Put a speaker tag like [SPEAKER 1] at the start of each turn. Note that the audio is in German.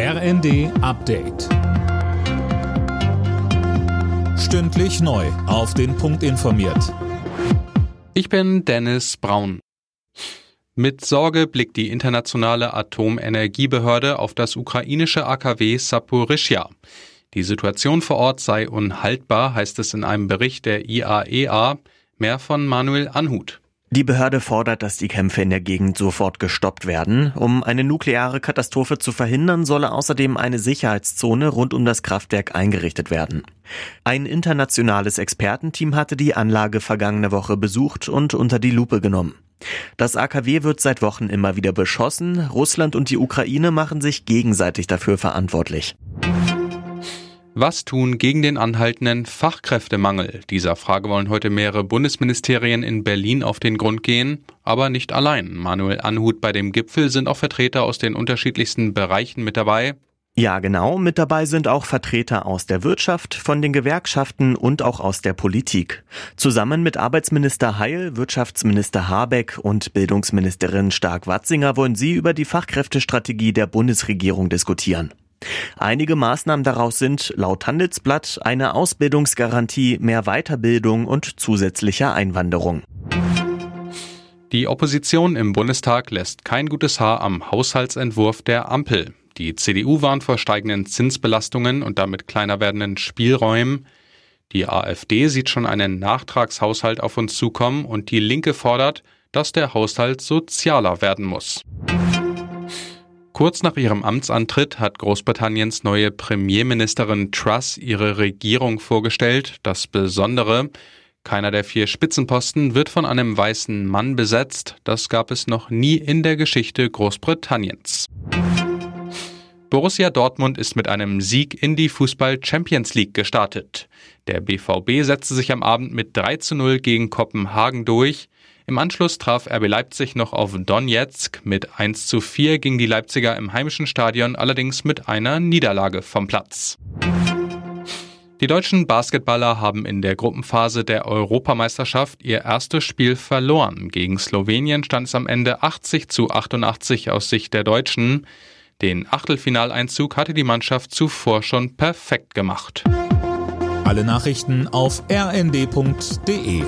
[SPEAKER 1] RND Update. Stündlich neu. Auf den Punkt informiert.
[SPEAKER 2] Ich bin Dennis Braun. Mit Sorge blickt die internationale Atomenergiebehörde auf das ukrainische AKW Saporischja. Die Situation vor Ort sei unhaltbar, heißt es in einem Bericht der IAEA. E Mehr von Manuel Anhut.
[SPEAKER 3] Die Behörde fordert, dass die Kämpfe in der Gegend sofort gestoppt werden. Um eine nukleare Katastrophe zu verhindern, solle außerdem eine Sicherheitszone rund um das Kraftwerk eingerichtet werden. Ein internationales Expertenteam hatte die Anlage vergangene Woche besucht und unter die Lupe genommen. Das AKW wird seit Wochen immer wieder beschossen. Russland und die Ukraine machen sich gegenseitig dafür verantwortlich.
[SPEAKER 2] Was tun gegen den anhaltenden Fachkräftemangel? Dieser Frage wollen heute mehrere Bundesministerien in Berlin auf den Grund gehen, aber nicht allein. Manuel Anhut bei dem Gipfel sind auch Vertreter aus den unterschiedlichsten Bereichen mit dabei.
[SPEAKER 3] Ja, genau. Mit dabei sind auch Vertreter aus der Wirtschaft, von den Gewerkschaften und auch aus der Politik. Zusammen mit Arbeitsminister Heil, Wirtschaftsminister Habeck und Bildungsministerin Stark-Watzinger wollen sie über die Fachkräftestrategie der Bundesregierung diskutieren. Einige Maßnahmen daraus sind laut Handelsblatt eine Ausbildungsgarantie, mehr Weiterbildung und zusätzliche Einwanderung.
[SPEAKER 2] Die Opposition im Bundestag lässt kein gutes Haar am Haushaltsentwurf der Ampel. Die CDU warnt vor steigenden Zinsbelastungen und damit kleiner werdenden Spielräumen. Die AfD sieht schon einen Nachtragshaushalt auf uns zukommen und die Linke fordert, dass der Haushalt sozialer werden muss. Kurz nach ihrem Amtsantritt hat Großbritanniens neue Premierministerin Truss ihre Regierung vorgestellt. Das Besondere, keiner der vier Spitzenposten wird von einem weißen Mann besetzt. Das gab es noch nie in der Geschichte Großbritanniens. Borussia Dortmund ist mit einem Sieg in die Fußball Champions League gestartet. Der BVB setzte sich am Abend mit 3 zu 0 gegen Kopenhagen durch. Im Anschluss traf RB Leipzig noch auf Donetsk. Mit 1 zu 4 ging die Leipziger im heimischen Stadion allerdings mit einer Niederlage vom Platz. Die deutschen Basketballer haben in der Gruppenphase der Europameisterschaft ihr erstes Spiel verloren. Gegen Slowenien stand es am Ende 80 zu 88 aus Sicht der Deutschen. Den Achtelfinaleinzug hatte die Mannschaft zuvor schon perfekt gemacht.
[SPEAKER 1] Alle Nachrichten auf rnd.de